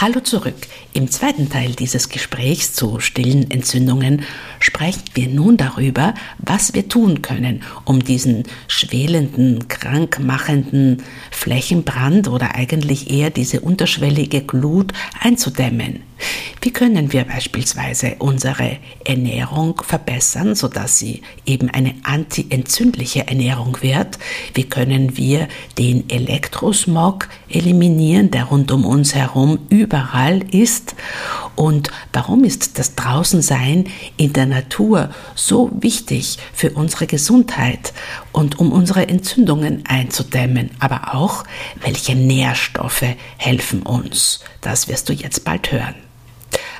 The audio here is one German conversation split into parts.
Hallo zurück. Im zweiten Teil dieses Gesprächs zu stillen Entzündungen sprechen wir nun darüber, was wir tun können, um diesen schwelenden, krankmachenden Flächenbrand oder eigentlich eher diese unterschwellige Glut einzudämmen. Wie können wir beispielsweise unsere Ernährung verbessern, sodass sie eben eine antientzündliche Ernährung wird? Wie können wir den Elektrosmog eliminieren, der rund um uns herum überall ist? Und warum ist das Draußensein in der Natur so wichtig für unsere Gesundheit und um unsere Entzündungen einzudämmen? Aber auch, welche Nährstoffe helfen uns? Das wirst du jetzt bald hören.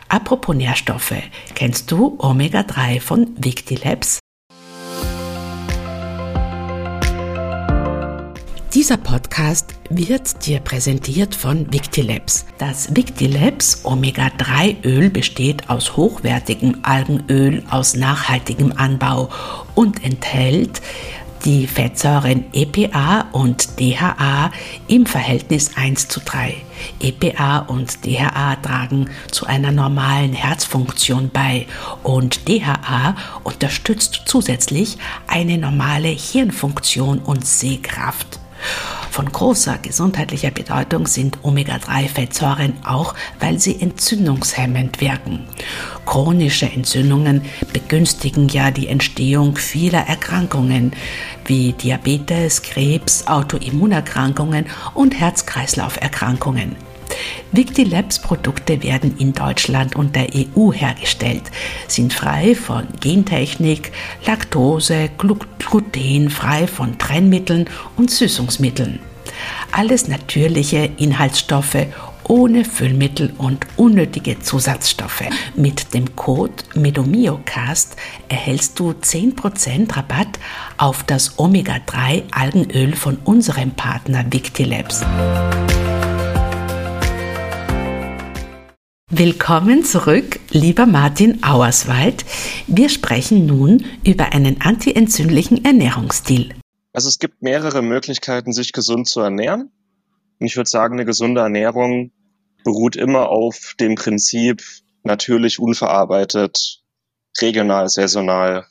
Apropos Nährstoffe, kennst du Omega-3 von Victilabs? Dieser Podcast wird dir präsentiert von Victilabs. Das Victilabs Omega-3-Öl besteht aus hochwertigem Algenöl aus nachhaltigem Anbau und enthält die Fettsäuren EPA und DHA im Verhältnis 1 zu 3. EPA und DHA tragen zu einer normalen Herzfunktion bei und DHA unterstützt zusätzlich eine normale Hirnfunktion und Sehkraft. Von großer gesundheitlicher Bedeutung sind Omega-3-Fettsäuren auch, weil sie entzündungshemmend wirken. Chronische Entzündungen begünstigen ja die Entstehung vieler Erkrankungen wie Diabetes, Krebs, Autoimmunerkrankungen und Herz-Kreislauf-Erkrankungen. Victilabs Produkte werden in Deutschland und der EU hergestellt, sind frei von Gentechnik, Laktose, Gluten, frei von Trennmitteln und Süßungsmitteln. Alles natürliche Inhaltsstoffe ohne Füllmittel und unnötige Zusatzstoffe. Mit dem Code MEDOMIOCAST erhältst du 10% Rabatt auf das Omega-3 Algenöl von unserem Partner Victilabs. Willkommen zurück, lieber Martin Auerswald. Wir sprechen nun über einen antientzündlichen Ernährungsstil. Also es gibt mehrere Möglichkeiten, sich gesund zu ernähren. Und ich würde sagen, eine gesunde Ernährung beruht immer auf dem Prinzip natürlich unverarbeitet, regional, saisonal,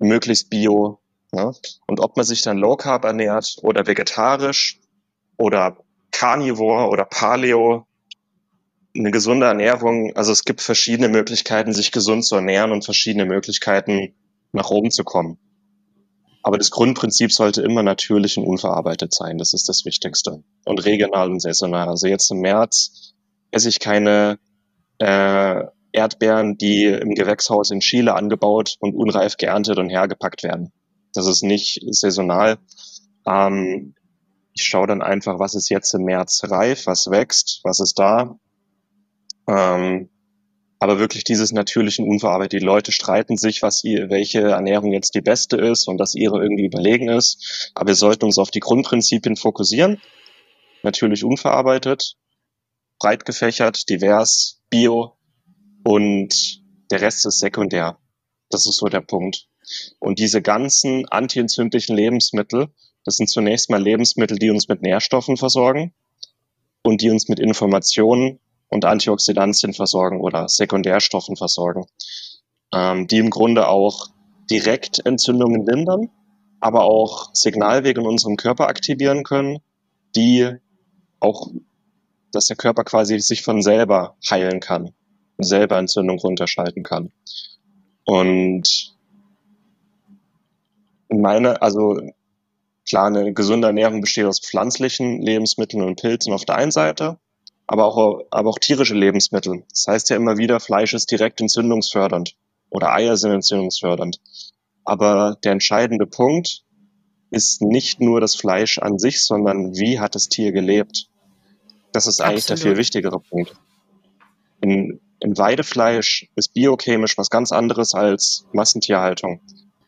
möglichst bio. Ja? Und ob man sich dann low carb ernährt oder vegetarisch oder carnivore oder paleo, eine gesunde Ernährung, also es gibt verschiedene Möglichkeiten, sich gesund zu ernähren und verschiedene Möglichkeiten, nach oben zu kommen. Aber das Grundprinzip sollte immer natürlich und unverarbeitet sein. Das ist das Wichtigste. Und regional und saisonal. Also jetzt im März esse ich keine äh, Erdbeeren, die im Gewächshaus in Chile angebaut und unreif geerntet und hergepackt werden. Das ist nicht saisonal. Ähm, ich schaue dann einfach, was ist jetzt im März reif, was wächst, was ist da ähm, aber wirklich dieses natürlichen Unverarbeitet. Die Leute streiten sich, was ihr, welche Ernährung jetzt die beste ist und dass ihre irgendwie überlegen ist. Aber wir sollten uns auf die Grundprinzipien fokussieren. Natürlich unverarbeitet, breit gefächert, divers, bio und der Rest ist sekundär. Das ist so der Punkt. Und diese ganzen antientzündlichen Lebensmittel, das sind zunächst mal Lebensmittel, die uns mit Nährstoffen versorgen und die uns mit Informationen und Antioxidantien versorgen oder Sekundärstoffen versorgen, ähm, die im Grunde auch direkt Entzündungen lindern, aber auch Signalwege in unserem Körper aktivieren können, die auch, dass der Körper quasi sich von selber heilen kann und selber Entzündung runterschalten kann. Und meine, also klar, eine gesunde Ernährung besteht aus pflanzlichen Lebensmitteln und Pilzen auf der einen Seite aber auch, aber auch tierische Lebensmittel. Das heißt ja immer wieder, Fleisch ist direkt entzündungsfördernd oder Eier sind entzündungsfördernd. Aber der entscheidende Punkt ist nicht nur das Fleisch an sich, sondern wie hat das Tier gelebt. Das ist eigentlich Absolut. der viel wichtigere Punkt. In, in Weidefleisch ist biochemisch was ganz anderes als Massentierhaltung.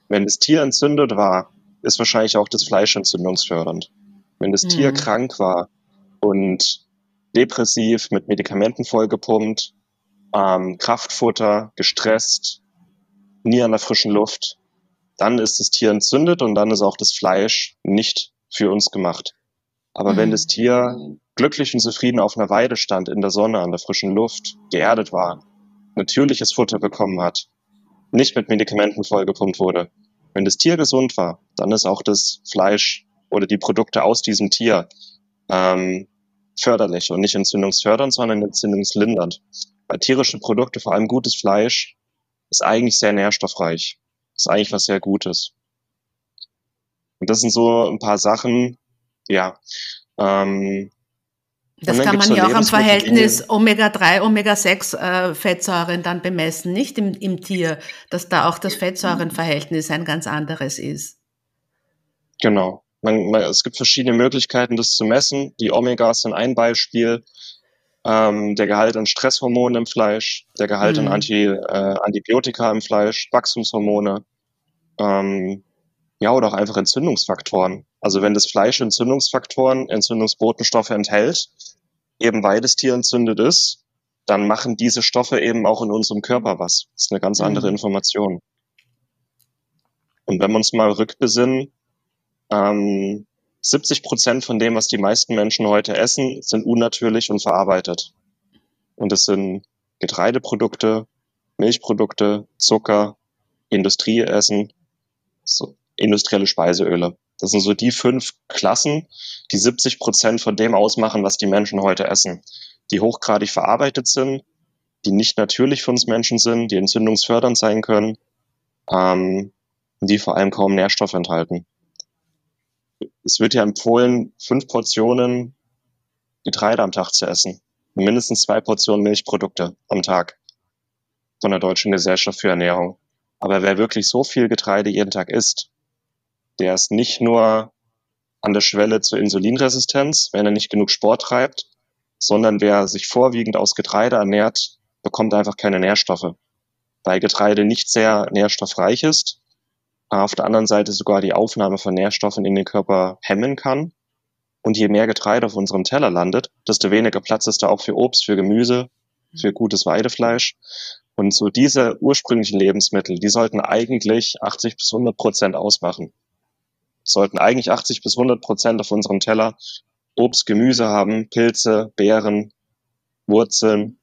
Wenn das Tier entzündet war, ist wahrscheinlich auch das Fleisch entzündungsfördernd. Wenn das mhm. Tier krank war und depressiv, mit Medikamenten vollgepumpt, ähm, Kraftfutter, gestresst, nie an der frischen Luft, dann ist das Tier entzündet und dann ist auch das Fleisch nicht für uns gemacht. Aber mhm. wenn das Tier glücklich und zufrieden auf einer Weide stand, in der Sonne, an der frischen Luft, geerdet war, natürliches Futter bekommen hat, nicht mit Medikamenten vollgepumpt wurde. Wenn das Tier gesund war, dann ist auch das Fleisch oder die Produkte aus diesem Tier ähm, förderlich und nicht entzündungsfördernd, sondern entzündungslindernd. Weil tierische Produkte, vor allem gutes Fleisch, ist eigentlich sehr nährstoffreich. Ist eigentlich was sehr Gutes. Und das sind so ein paar Sachen, ja. Ähm, das kann man ja auch am Verhältnis Omega-3, Omega-6 äh, Fettsäuren dann bemessen, nicht im, im Tier, dass da auch das Fettsäurenverhältnis ein ganz anderes ist. Genau. Man, man, es gibt verschiedene Möglichkeiten, das zu messen. Die Omegas sind ein Beispiel. Ähm, der Gehalt an Stresshormonen im Fleisch, der Gehalt mhm. an Anti, äh, Antibiotika im Fleisch, Wachstumshormone, ähm, ja, oder auch einfach Entzündungsfaktoren. Also wenn das Fleisch Entzündungsfaktoren, Entzündungsbotenstoffe enthält, eben weil das Tier entzündet ist, dann machen diese Stoffe eben auch in unserem Körper was. Das ist eine ganz andere mhm. Information. Und wenn wir uns mal rückbesinnen, ähm, 70 Prozent von dem, was die meisten Menschen heute essen, sind unnatürlich und verarbeitet. Und das sind Getreideprodukte, Milchprodukte, Zucker, Industrieessen, so, industrielle Speiseöle. Das sind so die fünf Klassen, die 70 Prozent von dem ausmachen, was die Menschen heute essen. Die hochgradig verarbeitet sind, die nicht natürlich für uns Menschen sind, die entzündungsfördernd sein können, ähm, die vor allem kaum Nährstoffe enthalten. Es wird ja empfohlen, fünf Portionen Getreide am Tag zu essen. Mindestens zwei Portionen Milchprodukte am Tag von der Deutschen Gesellschaft für Ernährung. Aber wer wirklich so viel Getreide jeden Tag isst, der ist nicht nur an der Schwelle zur Insulinresistenz, wenn er nicht genug Sport treibt, sondern wer sich vorwiegend aus Getreide ernährt, bekommt einfach keine Nährstoffe. Weil Getreide nicht sehr nährstoffreich ist, auf der anderen Seite sogar die Aufnahme von Nährstoffen in den Körper hemmen kann. Und je mehr Getreide auf unserem Teller landet, desto weniger Platz ist da auch für Obst, für Gemüse, für gutes Weidefleisch. Und so diese ursprünglichen Lebensmittel, die sollten eigentlich 80 bis 100 Prozent ausmachen sollten eigentlich 80 bis 100 Prozent auf unserem Teller Obst, Gemüse haben, Pilze, Beeren, Wurzeln,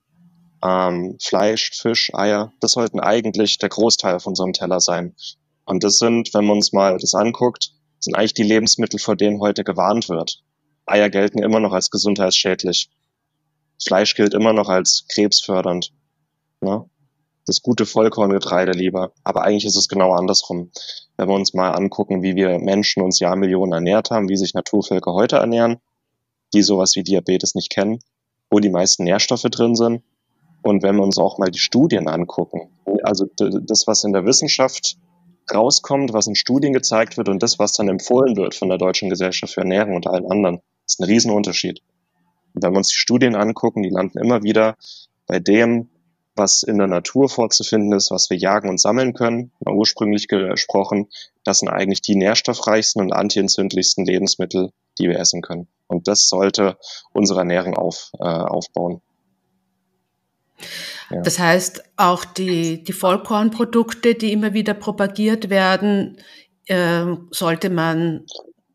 ähm, Fleisch, Fisch, Eier. Das sollten eigentlich der Großteil auf unserem Teller sein. Und das sind, wenn man uns mal das anguckt, sind eigentlich die Lebensmittel, vor denen heute gewarnt wird. Eier gelten immer noch als gesundheitsschädlich. Fleisch gilt immer noch als krebsfördernd. Ne? Das gute Vollkorngetreide lieber. Aber eigentlich ist es genau andersrum wenn wir uns mal angucken, wie wir Menschen uns Jahrmillionen ernährt haben, wie sich Naturvölker heute ernähren, die sowas wie Diabetes nicht kennen, wo die meisten Nährstoffe drin sind. Und wenn wir uns auch mal die Studien angucken, also das, was in der Wissenschaft rauskommt, was in Studien gezeigt wird und das, was dann empfohlen wird von der Deutschen Gesellschaft für Ernährung und allen anderen, ist ein Riesenunterschied. Und wenn wir uns die Studien angucken, die landen immer wieder bei dem, was in der Natur vorzufinden ist, was wir jagen und sammeln können, ursprünglich gesprochen, das sind eigentlich die nährstoffreichsten und antientzündlichsten Lebensmittel, die wir essen können. Und das sollte unsere Ernährung auf, äh, aufbauen. Ja. Das heißt, auch die, die Vollkornprodukte, die immer wieder propagiert werden, äh, sollte man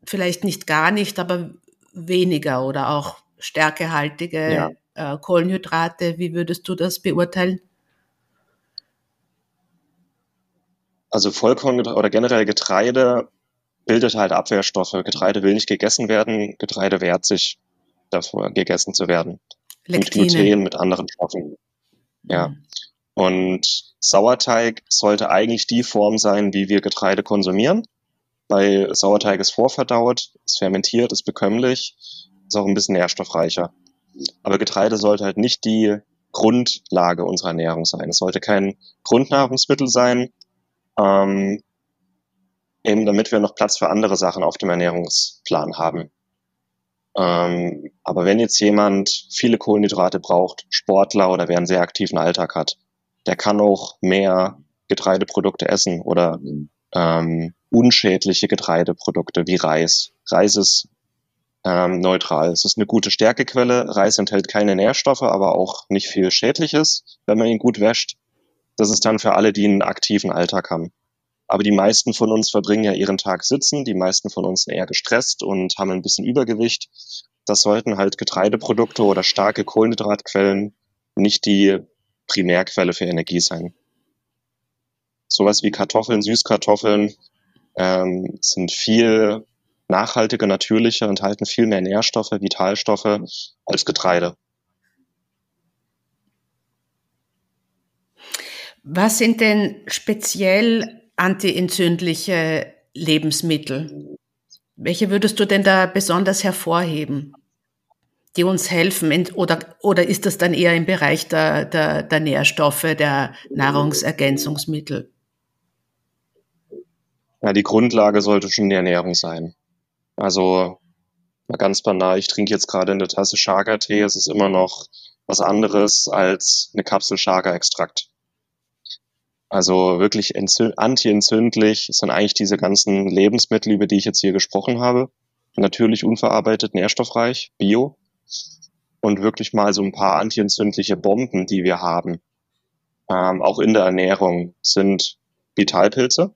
vielleicht nicht gar nicht, aber weniger oder auch stärkehaltige ja äh, Kohlenhydrate. Wie würdest du das beurteilen? Also Vollkorn oder generell Getreide bildet halt Abwehrstoffe. Getreide will nicht gegessen werden. Getreide wehrt sich davor, gegessen zu werden. Lektine. Mit Gluten, mit anderen Stoffen. Ja. Mhm. Und Sauerteig sollte eigentlich die Form sein, wie wir Getreide konsumieren. Weil Sauerteig ist vorverdaut, ist fermentiert, ist bekömmlich, ist auch ein bisschen nährstoffreicher. Aber Getreide sollte halt nicht die Grundlage unserer Ernährung sein. Es sollte kein Grundnahrungsmittel sein, ähm, eben damit wir noch Platz für andere Sachen auf dem Ernährungsplan haben. Ähm, aber wenn jetzt jemand viele Kohlenhydrate braucht, Sportler oder wer einen sehr aktiven Alltag hat, der kann auch mehr Getreideprodukte essen oder ähm, unschädliche Getreideprodukte wie Reis. Reis ist ähm, neutral. Es ist eine gute Stärkequelle. Reis enthält keine Nährstoffe, aber auch nicht viel Schädliches, wenn man ihn gut wäscht. Das ist dann für alle, die einen aktiven Alltag haben. Aber die meisten von uns verbringen ja ihren Tag sitzen, die meisten von uns sind eher gestresst und haben ein bisschen Übergewicht. das sollten halt Getreideprodukte oder starke Kohlenhydratquellen nicht die Primärquelle für Energie sein. Sowas wie Kartoffeln, Süßkartoffeln ähm, sind viel nachhaltiger, natürlicher, enthalten viel mehr Nährstoffe, Vitalstoffe als Getreide. Was sind denn speziell antientzündliche Lebensmittel? Welche würdest du denn da besonders hervorheben, die uns helfen? Oder, oder ist das dann eher im Bereich der, der, der Nährstoffe, der Nahrungsergänzungsmittel? Ja, die Grundlage sollte schon die Ernährung sein. Also mal ganz banal, ich trinke jetzt gerade eine Tasse Chaga-Tee, es ist immer noch was anderes als eine Kapsel Chaga-Extrakt. Also wirklich anti-entzündlich sind eigentlich diese ganzen Lebensmittel, über die ich jetzt hier gesprochen habe. Natürlich unverarbeitet, nährstoffreich, bio. Und wirklich mal so ein paar anti-entzündliche Bomben, die wir haben, ähm, auch in der Ernährung, sind Vitalpilze,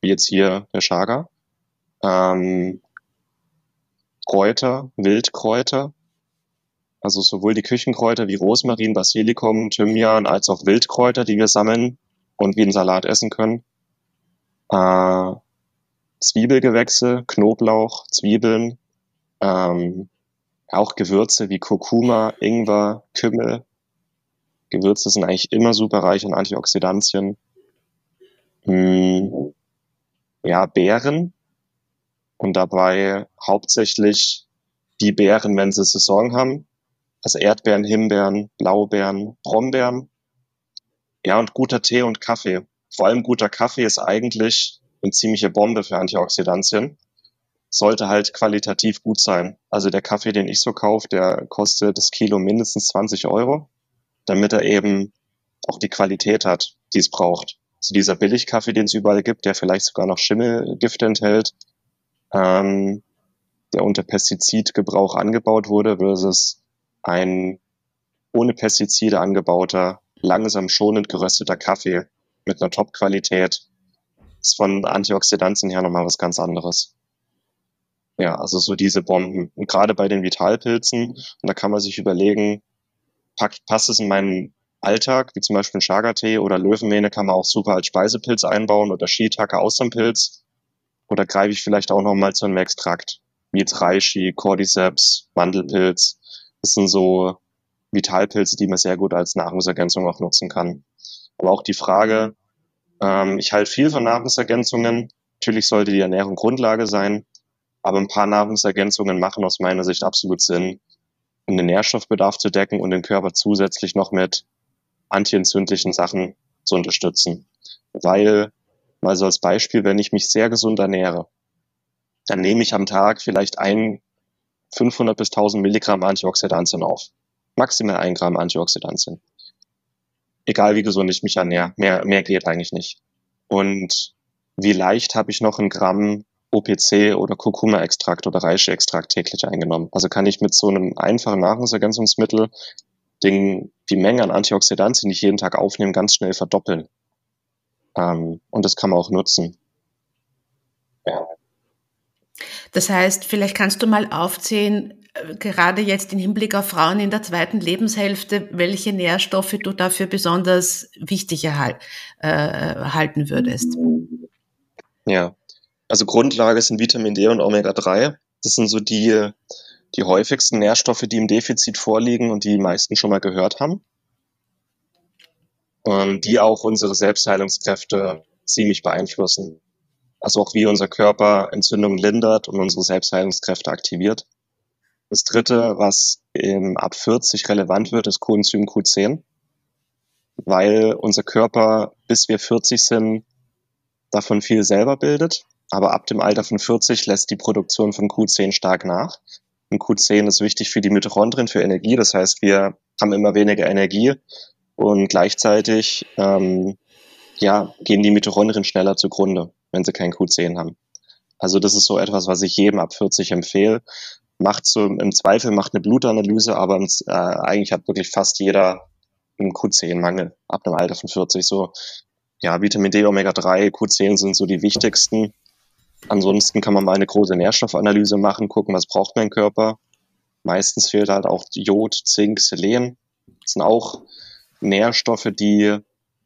wie jetzt hier der Chaga, ähm, Kräuter, Wildkräuter, also sowohl die Küchenkräuter wie Rosmarin, Basilikum, Thymian als auch Wildkräuter, die wir sammeln, und wie einen Salat essen können. Äh, Zwiebelgewächse, Knoblauch, Zwiebeln, ähm, auch Gewürze wie Kurkuma, Ingwer, Kümmel. Gewürze sind eigentlich immer super reich an Antioxidantien. Hm, ja, Beeren und dabei hauptsächlich die Beeren, wenn sie Saison haben. Also Erdbeeren, Himbeeren, Blaubeeren, Brombeeren ja, und guter Tee und Kaffee. Vor allem guter Kaffee ist eigentlich eine ziemliche Bombe für Antioxidantien. Sollte halt qualitativ gut sein. Also der Kaffee, den ich so kaufe, der kostet das Kilo mindestens 20 Euro, damit er eben auch die Qualität hat, die es braucht. Also dieser Billigkaffee, den es überall gibt, der vielleicht sogar noch Schimmelgifte enthält, ähm, der unter Pestizidgebrauch angebaut wurde, versus ein ohne Pestizide angebauter langsam schonend gerösteter Kaffee mit einer Top-Qualität ist von Antioxidantien her nochmal was ganz anderes. Ja, also so diese Bomben. Und gerade bei den Vitalpilzen, und da kann man sich überlegen, packt, passt es in meinen Alltag, wie zum Beispiel Chaga-Tee oder Löwenmähne kann man auch super als Speisepilz einbauen oder Shiitake Austernpilz. Oder greife ich vielleicht auch nochmal zu einem Extrakt, wie jetzt Reishi, Cordyceps, Mandelpilz. Das sind so Vitalpilze, die man sehr gut als Nahrungsergänzung auch nutzen kann. Aber auch die Frage, ähm, ich halte viel von Nahrungsergänzungen. Natürlich sollte die Ernährung Grundlage sein, aber ein paar Nahrungsergänzungen machen aus meiner Sicht absolut Sinn, um den Nährstoffbedarf zu decken und den Körper zusätzlich noch mit antientzündlichen Sachen zu unterstützen. Weil, mal so als Beispiel, wenn ich mich sehr gesund ernähre, dann nehme ich am Tag vielleicht ein 500 bis 1000 Milligramm Antioxidantien auf maximal ein Gramm Antioxidantien. Egal wie gesund ich mich ernähre, mehr, mehr geht eigentlich nicht. Und wie leicht habe ich noch ein Gramm OPC oder Kurkuma-Extrakt oder Reishi-Extrakt täglich eingenommen? Also kann ich mit so einem einfachen Nahrungsergänzungsmittel den, die Menge an Antioxidantien, die ich jeden Tag aufnehme, ganz schnell verdoppeln. Ähm, und das kann man auch nutzen. Ja. Das heißt, vielleicht kannst du mal aufzählen, gerade jetzt im Hinblick auf Frauen in der zweiten Lebenshälfte, welche Nährstoffe du dafür besonders wichtig erhal äh, halten würdest? Ja, also Grundlage sind Vitamin D und Omega-3. Das sind so die, die häufigsten Nährstoffe, die im Defizit vorliegen und die, die meisten schon mal gehört haben. Und die auch unsere Selbstheilungskräfte ziemlich beeinflussen. Also auch wie unser Körper Entzündungen lindert und unsere Selbstheilungskräfte aktiviert. Das dritte, was ähm, ab 40 relevant wird, ist Coenzym Q10, weil unser Körper, bis wir 40 sind, davon viel selber bildet. Aber ab dem Alter von 40 lässt die Produktion von Q10 stark nach. Und Q10 ist wichtig für die Mitochondrien, für Energie. Das heißt, wir haben immer weniger Energie und gleichzeitig ähm, ja, gehen die Mitochondrien schneller zugrunde, wenn sie kein Q10 haben. Also das ist so etwas, was ich jedem ab 40 empfehle macht so im Zweifel macht eine Blutanalyse, aber äh, eigentlich hat wirklich fast jeder einen Q10-Mangel ab einem Alter von 40. So, ja, Vitamin D, Omega-3, Q10 sind so die wichtigsten. Ansonsten kann man mal eine große Nährstoffanalyse machen, gucken, was braucht mein Körper. Meistens fehlt halt auch Jod, Zink, Selen. Das sind auch Nährstoffe, die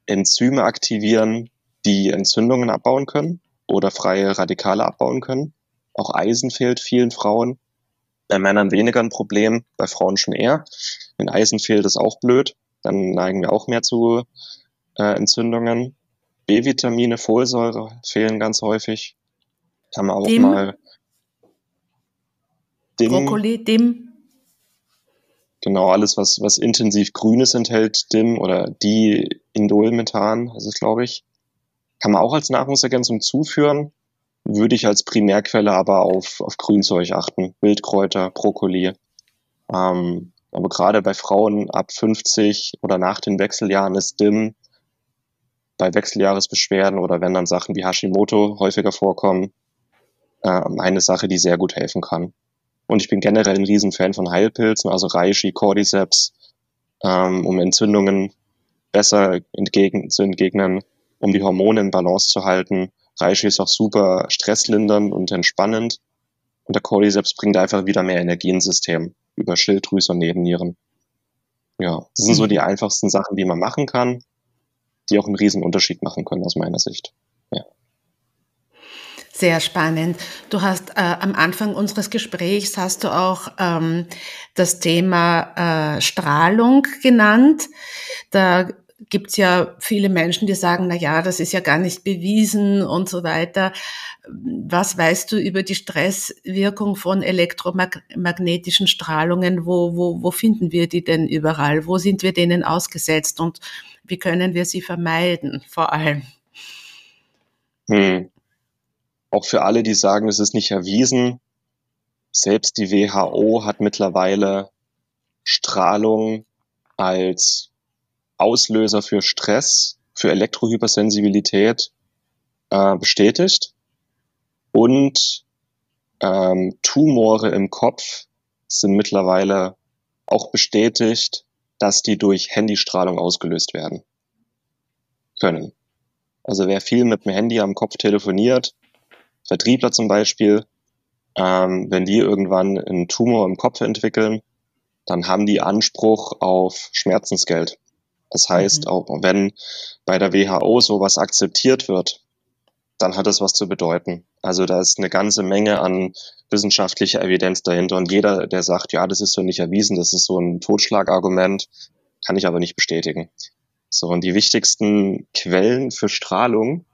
Enzyme aktivieren, die Entzündungen abbauen können oder freie Radikale abbauen können. Auch Eisen fehlt vielen Frauen. Bei Männern weniger ein Problem, bei Frauen schon eher. Wenn Eisen fehlt, ist auch blöd. Dann neigen wir auch mehr zu äh, Entzündungen. B-Vitamine, Folsäure fehlen ganz häufig. Kann man auch Dim. mal. Dim. Brokkoli, Dim. Genau, alles, was, was intensiv Grünes enthält, DIM oder Diindolmethan, das ist glaube ich. Kann man auch als Nahrungsergänzung zuführen, würde ich als Primärquelle aber auf, auf Grünzeug achten. Wildkräuter, Brokkoli. Ähm, aber gerade bei Frauen ab 50 oder nach den Wechseljahren ist DIM bei Wechseljahresbeschwerden oder wenn dann Sachen wie Hashimoto häufiger vorkommen, äh, eine Sache, die sehr gut helfen kann. Und ich bin generell ein Riesenfan von Heilpilzen, also Reishi, Cordyceps, ähm, um Entzündungen besser entgegen, zu entgegnen, um die Hormone in Balance zu halten. Reishi ist auch super stresslindernd und entspannend. Und der Cordyceps bringt einfach wieder mehr Energie ins System über Schilddrüse und Nebennieren. Ja, das sind so mhm. die einfachsten Sachen, die man machen kann, die auch einen riesen Unterschied machen können aus meiner Sicht. Ja. Sehr spannend. Du hast äh, am Anfang unseres Gesprächs hast du auch ähm, das Thema äh, Strahlung genannt. Da gibt's ja viele Menschen, die sagen, na ja, das ist ja gar nicht bewiesen und so weiter. Was weißt du über die Stresswirkung von elektromagnetischen Strahlungen? Wo, wo, wo finden wir die denn überall? Wo sind wir denen ausgesetzt und wie können wir sie vermeiden vor allem? Hm. Auch für alle, die sagen, es ist nicht erwiesen, selbst die WHO hat mittlerweile Strahlung als Auslöser für Stress, für Elektrohypersensibilität äh, bestätigt. Und ähm, Tumore im Kopf sind mittlerweile auch bestätigt, dass die durch Handystrahlung ausgelöst werden können. Also wer viel mit dem Handy am Kopf telefoniert, Vertriebler zum Beispiel, ähm, wenn die irgendwann einen Tumor im Kopf entwickeln, dann haben die Anspruch auf Schmerzensgeld. Das heißt, mhm. auch wenn bei der WHO sowas akzeptiert wird, dann hat das was zu bedeuten. Also da ist eine ganze Menge an wissenschaftlicher Evidenz dahinter. Und jeder, der sagt, ja, das ist so nicht erwiesen, das ist so ein Totschlagargument, kann ich aber nicht bestätigen. So, und die wichtigsten Quellen für Strahlung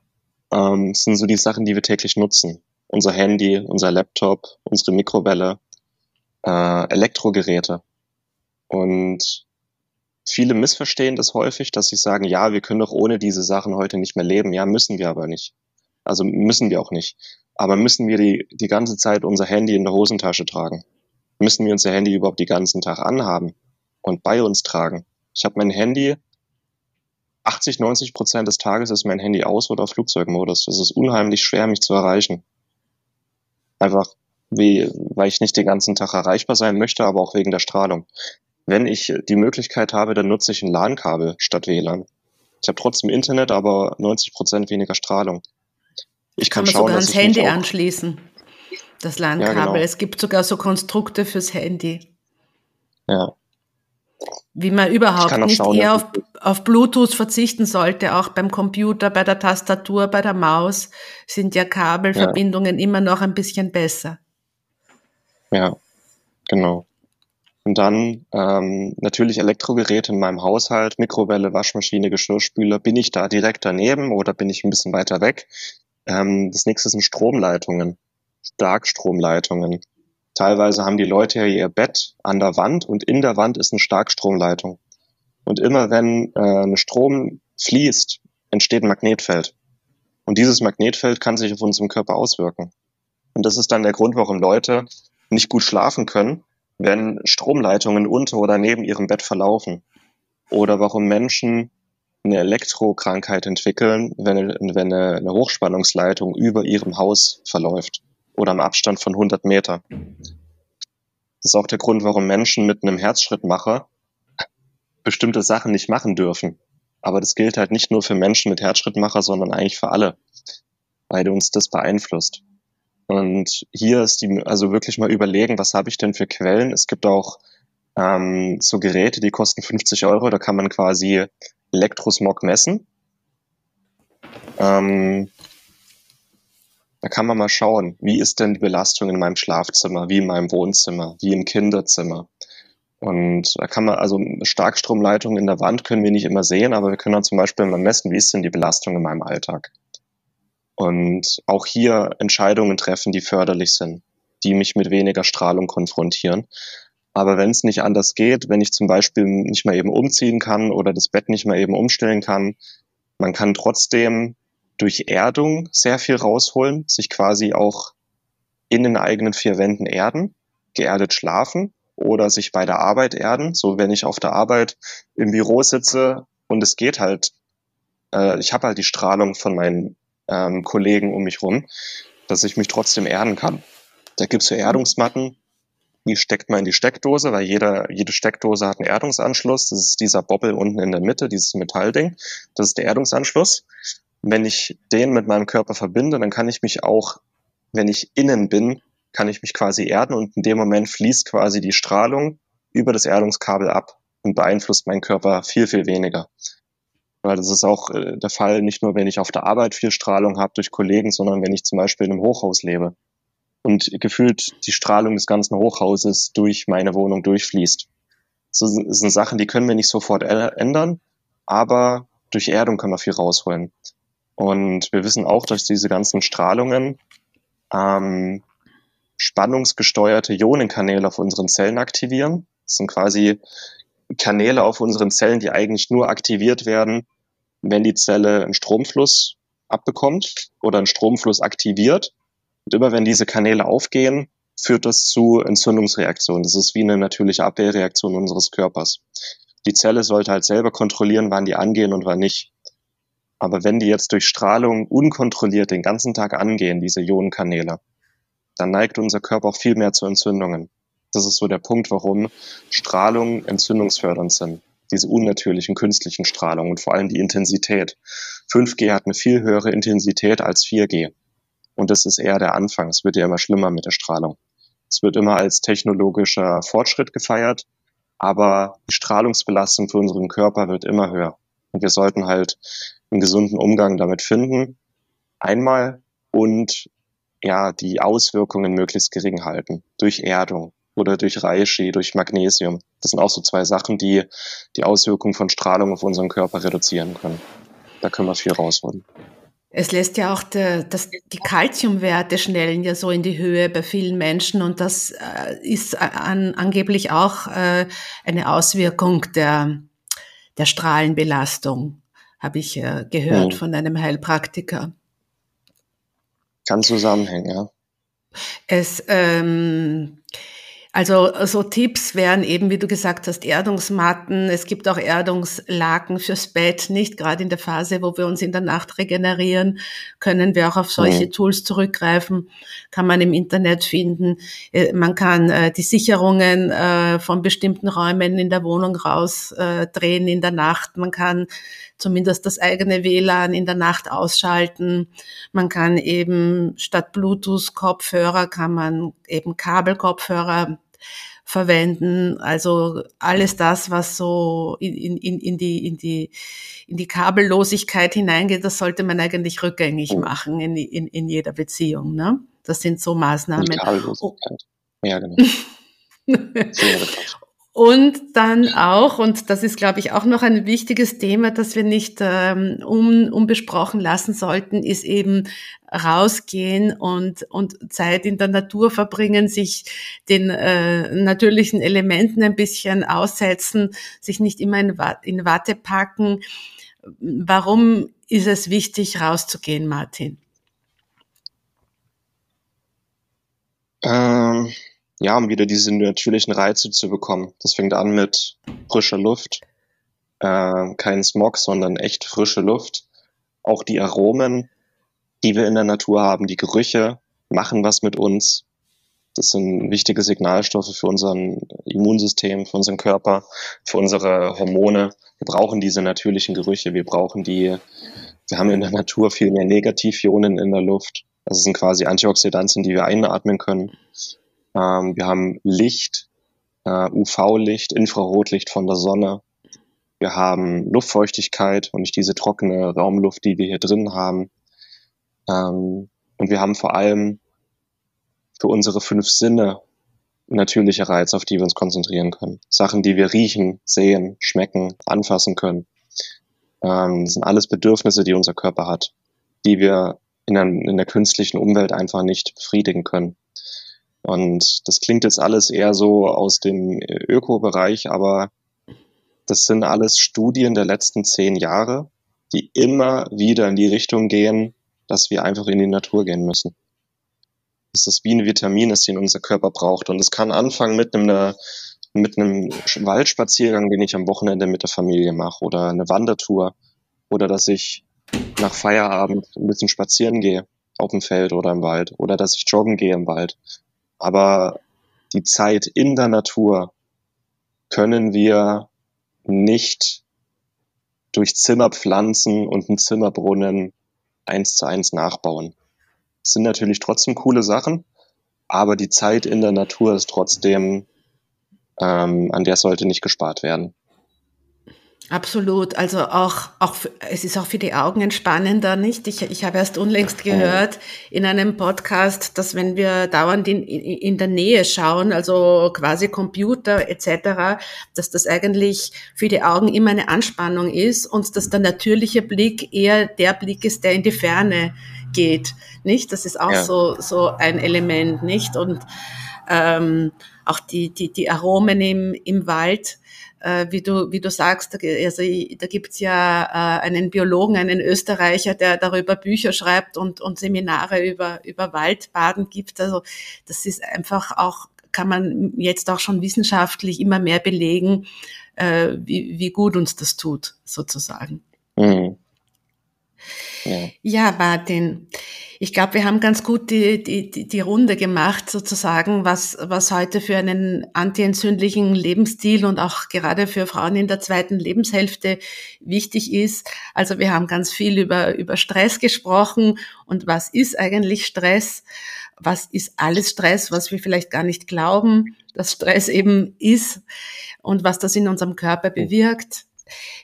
ähm, sind so die Sachen, die wir täglich nutzen. Unser Handy, unser Laptop, unsere Mikrowelle, äh, Elektrogeräte. Und viele missverstehen das häufig, dass sie sagen, ja, wir können doch ohne diese Sachen heute nicht mehr leben. Ja, müssen wir aber nicht. Also müssen wir auch nicht. Aber müssen wir die, die ganze Zeit unser Handy in der Hosentasche tragen? Müssen wir unser Handy überhaupt die ganzen Tag anhaben und bei uns tragen? Ich habe mein Handy 80, 90 Prozent des Tages ist mein Handy aus oder auf Flugzeugmodus. Das ist unheimlich schwer, mich zu erreichen. Einfach, wie, weil ich nicht den ganzen Tag erreichbar sein möchte, aber auch wegen der Strahlung. Wenn ich die Möglichkeit habe, dann nutze ich ein LAN-Kabel statt WLAN. Ich habe trotzdem Internet, aber 90 Prozent weniger Strahlung. Ich kann, kann man schauen, sogar ans Handy anschließen. Das LAN-Kabel. Ja, genau. Es gibt sogar so Konstrukte fürs Handy. Ja. Wie man überhaupt nicht schauen, eher auf, auf Bluetooth verzichten sollte, auch beim Computer, bei der Tastatur, bei der Maus sind ja Kabelverbindungen ja. immer noch ein bisschen besser. Ja, genau. Und dann ähm, natürlich Elektrogeräte in meinem Haushalt, Mikrowelle, Waschmaschine, Geschirrspüler. Bin ich da direkt daneben oder bin ich ein bisschen weiter weg? Ähm, das nächste sind Stromleitungen, Starkstromleitungen. Teilweise haben die Leute ja ihr Bett an der Wand und in der Wand ist eine Starkstromleitung. Und immer wenn äh, ein Strom fließt, entsteht ein Magnetfeld. Und dieses Magnetfeld kann sich auf unserem Körper auswirken. Und das ist dann der Grund, warum Leute nicht gut schlafen können, wenn Stromleitungen unter oder neben ihrem Bett verlaufen. Oder warum Menschen eine Elektrokrankheit entwickeln, wenn, wenn eine, Hochspannungsleitung über ihrem Haus verläuft oder im Abstand von 100 Meter. Das ist auch der Grund, warum Menschen mit einem Herzschrittmacher bestimmte Sachen nicht machen dürfen. Aber das gilt halt nicht nur für Menschen mit Herzschrittmacher, sondern eigentlich für alle, weil uns das beeinflusst. Und hier ist die, also wirklich mal überlegen, was habe ich denn für Quellen? Es gibt auch ähm, so Geräte, die kosten 50 Euro, da kann man quasi Elektrosmog messen. Ähm, da kann man mal schauen, wie ist denn die Belastung in meinem Schlafzimmer, wie in meinem Wohnzimmer, wie im Kinderzimmer. Und da kann man, also Starkstromleitungen in der Wand können wir nicht immer sehen, aber wir können dann zum Beispiel mal messen, wie ist denn die Belastung in meinem Alltag. Und auch hier Entscheidungen treffen, die förderlich sind, die mich mit weniger Strahlung konfrontieren. Aber wenn es nicht anders geht, wenn ich zum Beispiel nicht mal eben umziehen kann oder das Bett nicht mal eben umstellen kann, man kann trotzdem durch Erdung sehr viel rausholen, sich quasi auch in den eigenen vier Wänden erden, geerdet schlafen oder sich bei der Arbeit erden. So wenn ich auf der Arbeit im Büro sitze und es geht halt, äh, ich habe halt die Strahlung von meinen ähm, Kollegen um mich rum, dass ich mich trotzdem erden kann. Da gibt's so Erdungsmatten, die steckt man in die Steckdose, weil jeder, jede Steckdose hat einen Erdungsanschluss. Das ist dieser Bobbel unten in der Mitte, dieses Metallding. Das ist der Erdungsanschluss wenn ich den mit meinem Körper verbinde, dann kann ich mich auch, wenn ich innen bin, kann ich mich quasi erden und in dem Moment fließt quasi die Strahlung über das Erdungskabel ab und beeinflusst meinen Körper viel, viel weniger. Weil das ist auch äh, der Fall, nicht nur wenn ich auf der Arbeit viel Strahlung habe durch Kollegen, sondern wenn ich zum Beispiel in einem Hochhaus lebe und gefühlt die Strahlung des ganzen Hochhauses durch meine Wohnung durchfließt. Das sind Sachen, die können wir nicht sofort ändern, aber durch Erdung können wir viel rausholen. Und wir wissen auch, dass diese ganzen Strahlungen ähm, spannungsgesteuerte Ionenkanäle auf unseren Zellen aktivieren. Das sind quasi Kanäle auf unseren Zellen, die eigentlich nur aktiviert werden, wenn die Zelle einen Stromfluss abbekommt oder einen Stromfluss aktiviert. Und immer wenn diese Kanäle aufgehen, führt das zu Entzündungsreaktionen. Das ist wie eine natürliche Abwehrreaktion unseres Körpers. Die Zelle sollte halt selber kontrollieren, wann die angehen und wann nicht. Aber wenn die jetzt durch Strahlung unkontrolliert den ganzen Tag angehen, diese Ionenkanäle, dann neigt unser Körper auch viel mehr zu Entzündungen. Das ist so der Punkt, warum Strahlung entzündungsfördernd sind. Diese unnatürlichen künstlichen Strahlungen und vor allem die Intensität. 5G hat eine viel höhere Intensität als 4G. Und das ist eher der Anfang. Es wird ja immer schlimmer mit der Strahlung. Es wird immer als technologischer Fortschritt gefeiert, aber die Strahlungsbelastung für unseren Körper wird immer höher. Und wir sollten halt einen gesunden Umgang damit finden. Einmal und ja, die Auswirkungen möglichst gering halten. Durch Erdung oder durch Reishi, durch Magnesium. Das sind auch so zwei Sachen, die die Auswirkungen von Strahlung auf unseren Körper reduzieren können. Da können wir viel rausholen. Es lässt ja auch der, das, die Kalziumwerte schnellen ja so in die Höhe bei vielen Menschen und das äh, ist an, angeblich auch äh, eine Auswirkung der, der Strahlenbelastung habe ich äh, gehört mhm. von einem Heilpraktiker. Kann zusammenhängen, ja. Es, ähm, also so Tipps wären eben, wie du gesagt hast, Erdungsmatten. Es gibt auch Erdungslaken fürs Bett. Nicht gerade in der Phase, wo wir uns in der Nacht regenerieren, können wir auch auf solche. Tools zurückgreifen. Kann man im Internet finden. Äh, man kann äh, die Sicherungen äh, von bestimmten Räumen in der Wohnung rausdrehen in der Nacht. Man kann zumindest das eigene WLAN in der Nacht ausschalten. Man kann eben statt Bluetooth-Kopfhörer kann man eben Kabelkopfhörer verwenden. Also alles das, was so in, in, in, die, in, die, in die Kabellosigkeit hineingeht, das sollte man eigentlich rückgängig oh. machen in, in, in jeder Beziehung. Ne? Das sind so Maßnahmen. Die Kabellosigkeit. Oh. Ja, genau. Und dann auch, und das ist, glaube ich, auch noch ein wichtiges Thema, das wir nicht ähm, un, unbesprochen lassen sollten, ist eben rausgehen und, und Zeit in der Natur verbringen, sich den äh, natürlichen Elementen ein bisschen aussetzen, sich nicht immer in, in Watte packen. Warum ist es wichtig, rauszugehen, Martin? Ähm ja, um wieder diese natürlichen Reize zu bekommen. Das fängt an mit frischer Luft, äh, kein Smog, sondern echt frische Luft. Auch die Aromen, die wir in der Natur haben, die Gerüche machen was mit uns. Das sind wichtige Signalstoffe für unser Immunsystem, für unseren Körper, für unsere Hormone. Wir brauchen diese natürlichen Gerüche. Wir brauchen die, wir haben in der Natur viel mehr Negativionen in der Luft Das sind quasi Antioxidantien, die wir einatmen können. Ähm, wir haben Licht, äh, UV-Licht, Infrarotlicht von der Sonne. Wir haben Luftfeuchtigkeit und nicht diese trockene Raumluft, die wir hier drin haben. Ähm, und wir haben vor allem für unsere fünf Sinne natürliche Reize, auf die wir uns konzentrieren können. Sachen, die wir riechen, sehen, schmecken, anfassen können. Ähm, das sind alles Bedürfnisse, die unser Körper hat, die wir in, der, in der künstlichen Umwelt einfach nicht befriedigen können. Und das klingt jetzt alles eher so aus dem Öko-Bereich, aber das sind alles Studien der letzten zehn Jahre, die immer wieder in die Richtung gehen, dass wir einfach in die Natur gehen müssen. Das ist wie ein Vitamin ist, den unser Körper braucht. Und es kann anfangen mit einem, mit einem Waldspaziergang, den ich am Wochenende mit der Familie mache, oder eine Wandertour, oder dass ich nach Feierabend ein bisschen spazieren gehe auf dem Feld oder im Wald, oder dass ich joggen gehe im Wald. Aber die Zeit in der Natur können wir nicht durch Zimmerpflanzen und einen Zimmerbrunnen eins zu eins nachbauen. Das sind natürlich trotzdem coole Sachen, aber die Zeit in der Natur ist trotzdem, ähm, an der sollte nicht gespart werden. Absolut. Also auch, auch, es ist auch für die Augen entspannender, nicht? Ich, ich habe erst unlängst gehört in einem Podcast, dass wenn wir dauernd in, in der Nähe schauen, also quasi Computer etc., dass das eigentlich für die Augen immer eine Anspannung ist und dass der natürliche Blick eher der Blick ist, der in die Ferne geht, nicht? Das ist auch ja. so, so ein Element, nicht? Und, ähm, auch die, die, die Aromen im, im Wald, äh, wie du, wie du sagst, also da gibt's ja äh, einen Biologen, einen Österreicher, der darüber Bücher schreibt und, und Seminare über, über Waldbaden gibt. Also das ist einfach auch, kann man jetzt auch schon wissenschaftlich immer mehr belegen, äh, wie, wie gut uns das tut, sozusagen. Mhm. Ja, ja Martin. Ich glaube, wir haben ganz gut die, die, die Runde gemacht, sozusagen, was, was heute für einen antientzündlichen Lebensstil und auch gerade für Frauen in der zweiten Lebenshälfte wichtig ist. Also wir haben ganz viel über, über Stress gesprochen und was ist eigentlich Stress? Was ist alles Stress, was wir vielleicht gar nicht glauben, dass Stress eben ist und was das in unserem Körper bewirkt.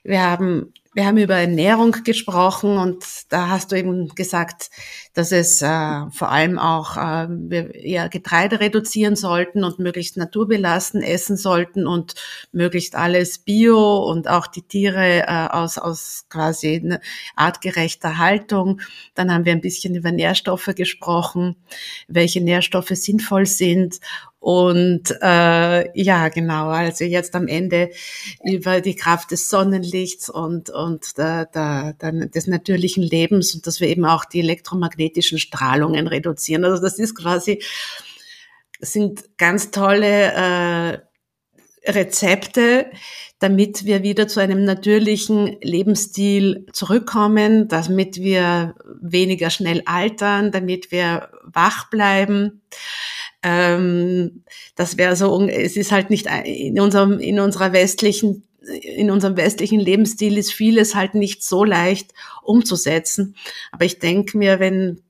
Wir haben wir haben über Ernährung gesprochen und da hast du eben gesagt, dass es äh, vor allem auch äh, wir eher Getreide reduzieren sollten und möglichst naturbelassen essen sollten und möglichst alles Bio und auch die Tiere äh, aus, aus quasi artgerechter Haltung. Dann haben wir ein bisschen über Nährstoffe gesprochen, welche Nährstoffe sinnvoll sind und äh, ja, genau, also jetzt am Ende über die Kraft des Sonnenlichts und, und der, der, der, des natürlichen Lebens und dass wir eben auch die elektromagnetischen Strahlungen reduzieren. Also das ist quasi, sind ganz tolle äh, Rezepte, damit wir wieder zu einem natürlichen Lebensstil zurückkommen, damit wir weniger schnell altern, damit wir wach bleiben. Ähm, das wäre so, es ist halt nicht in unserem, in unserer westlichen in unserem westlichen Lebensstil ist vieles halt nicht so leicht umzusetzen. Aber ich denke mir, wenn,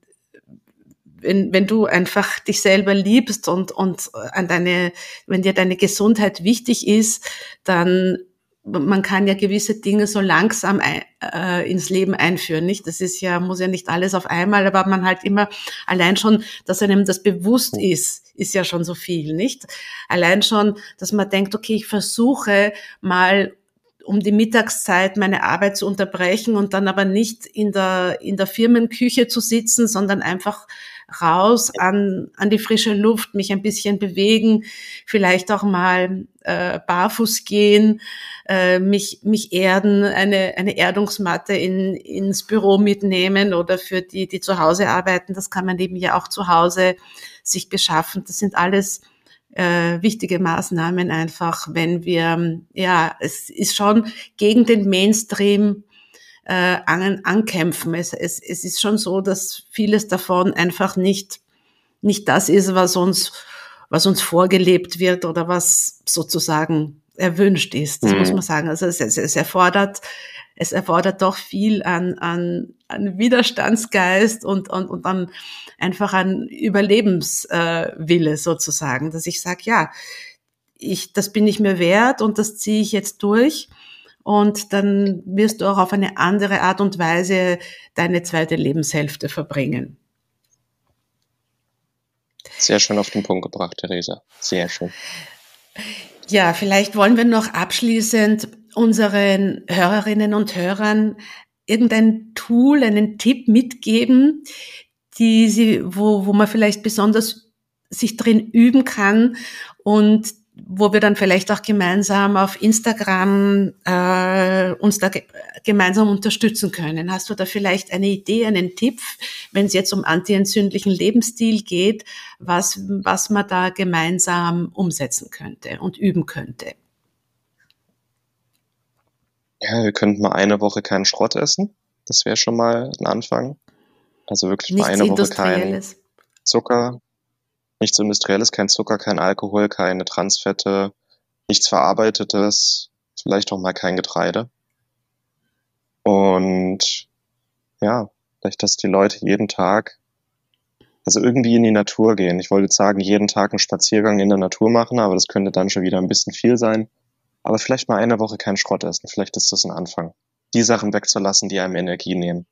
wenn, wenn du einfach dich selber liebst und, und an deine, wenn dir deine Gesundheit wichtig ist, dann man kann ja gewisse Dinge so langsam ein, äh, ins Leben einführen, nicht? Das ist ja, muss ja nicht alles auf einmal, aber man halt immer allein schon, dass einem das bewusst ist, ist ja schon so viel, nicht? Allein schon, dass man denkt, okay, ich versuche mal um die Mittagszeit meine Arbeit zu unterbrechen und dann aber nicht in der, in der Firmenküche zu sitzen, sondern einfach raus an, an die frische Luft, mich ein bisschen bewegen, vielleicht auch mal äh, barfuß gehen, äh, mich, mich erden, eine, eine Erdungsmatte in, ins Büro mitnehmen oder für die, die zu Hause arbeiten, das kann man eben ja auch zu Hause sich beschaffen. Das sind alles äh, wichtige Maßnahmen einfach, wenn wir, ja, es ist schon gegen den Mainstream äh, an, ankämpfen. Es, es, es ist schon so, dass vieles davon einfach nicht, nicht das ist, was uns, was uns vorgelebt wird oder was sozusagen erwünscht ist. Das mhm. muss man sagen. Also es, es, es erfordert es erfordert doch viel an, an, an Widerstandsgeist und, und, und dann einfach an Überlebenswille äh, sozusagen, dass ich sage, ja, ich, das bin ich mir wert und das ziehe ich jetzt durch. Und dann wirst du auch auf eine andere Art und Weise deine zweite Lebenshälfte verbringen. Sehr schön auf den Punkt gebracht, Theresa. Sehr schön. Ja, vielleicht wollen wir noch abschließend unseren Hörerinnen und Hörern irgendein Tool, einen Tipp mitgeben, die sie, wo, wo man vielleicht besonders sich drin üben kann und wo wir dann vielleicht auch gemeinsam auf Instagram äh, uns da ge gemeinsam unterstützen können. Hast du da vielleicht eine Idee, einen Tipp, wenn es jetzt um antientzündlichen Lebensstil geht, was, was man da gemeinsam umsetzen könnte und üben könnte? Ja, wir könnten mal eine Woche keinen Schrott essen. Das wäre schon mal ein Anfang. Also wirklich Nichts mal eine Woche kein Zucker, nichts Industrielles, kein Zucker, kein Alkohol, keine Transfette, nichts Verarbeitetes, vielleicht auch mal kein Getreide. Und ja, vielleicht, dass die Leute jeden Tag, also irgendwie in die Natur gehen. Ich wollte jetzt sagen, jeden Tag einen Spaziergang in der Natur machen, aber das könnte dann schon wieder ein bisschen viel sein. Aber vielleicht mal eine Woche keinen Schrott essen. Vielleicht ist das ein Anfang. Die Sachen wegzulassen, die einem Energie nehmen,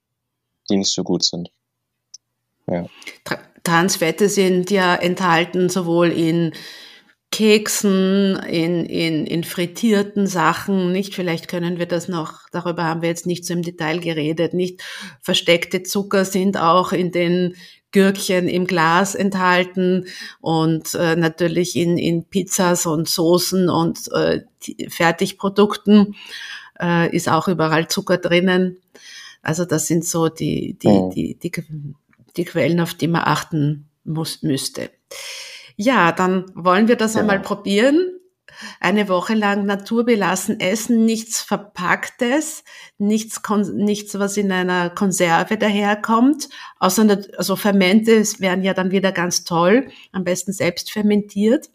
die nicht so gut sind. Ja. Transfette sind ja enthalten sowohl in Keksen, in, in, in frittierten Sachen, nicht? Vielleicht können wir das noch, darüber haben wir jetzt nicht so im Detail geredet, nicht? Versteckte Zucker sind auch in den Gürkchen im Glas enthalten und äh, natürlich in, in Pizzas und Soßen und äh, Fertigprodukten äh, ist auch überall Zucker drinnen. Also das sind so die, die, oh. die, die, die Quellen, auf die man achten muss, müsste. Ja, dann wollen wir das ja. einmal probieren. Eine Woche lang naturbelassen essen, nichts Verpacktes, nichts, nichts, was in einer Konserve daherkommt, außer also Fermente wären ja dann wieder ganz toll, am besten selbst fermentiert.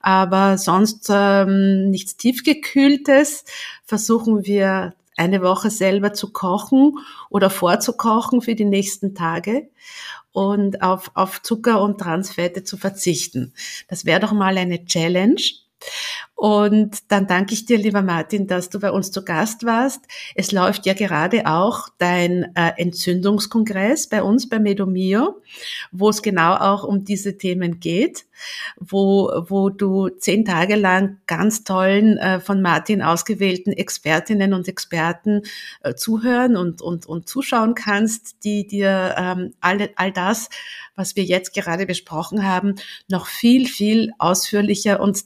Aber sonst ähm, nichts tiefgekühltes. Versuchen wir eine Woche selber zu kochen oder vorzukochen für die nächsten Tage und auf, auf Zucker und Transfette zu verzichten. Das wäre doch mal eine Challenge. Und dann danke ich dir, lieber Martin, dass du bei uns zu Gast warst. Es läuft ja gerade auch dein äh, Entzündungskongress bei uns bei Medomio, wo es genau auch um diese Themen geht, wo, wo du zehn Tage lang ganz tollen, äh, von Martin ausgewählten Expertinnen und Experten äh, zuhören und, und, und zuschauen kannst, die dir ähm, all, all das was wir jetzt gerade besprochen haben, noch viel, viel ausführlicher und,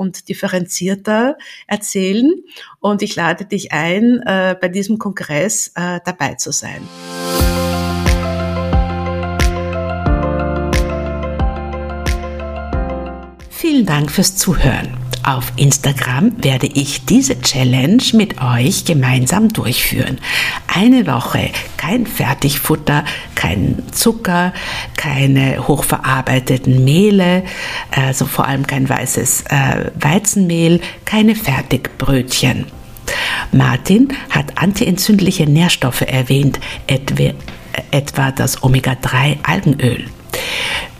und differenzierter erzählen. Und ich lade dich ein, äh, bei diesem Kongress äh, dabei zu sein. Vielen Dank fürs Zuhören. Auf Instagram werde ich diese Challenge mit euch gemeinsam durchführen. Eine Woche kein Fertigfutter, kein Zucker, keine hochverarbeiteten Mehle, also vor allem kein weißes äh, Weizenmehl, keine Fertigbrötchen. Martin hat antientzündliche Nährstoffe erwähnt, etwa, etwa das Omega-3-Algenöl.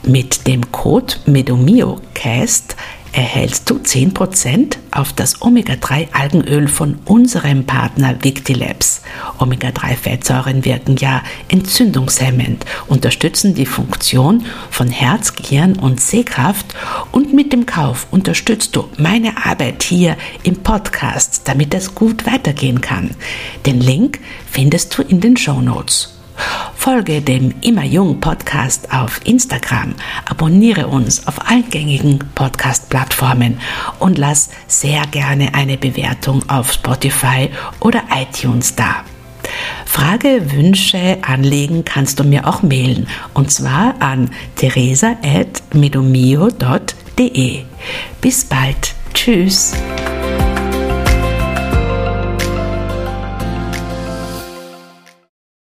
Mit dem Code MEDOMIOCAST erhältst du 10% auf das Omega-3-Algenöl von unserem Partner Victilabs. Omega-3-Fettsäuren wirken ja entzündungshemmend, unterstützen die Funktion von Herz, Gehirn und Sehkraft und mit dem Kauf unterstützt du meine Arbeit hier im Podcast, damit es gut weitergehen kann. Den Link findest du in den Show Notes. Folge dem Immer Jung Podcast auf Instagram, abonniere uns auf allen gängigen Podcast-Plattformen und lass sehr gerne eine Bewertung auf Spotify oder iTunes da. Frage, Wünsche, Anliegen kannst du mir auch mailen und zwar an teresa.medomio.de. Bis bald. Tschüss.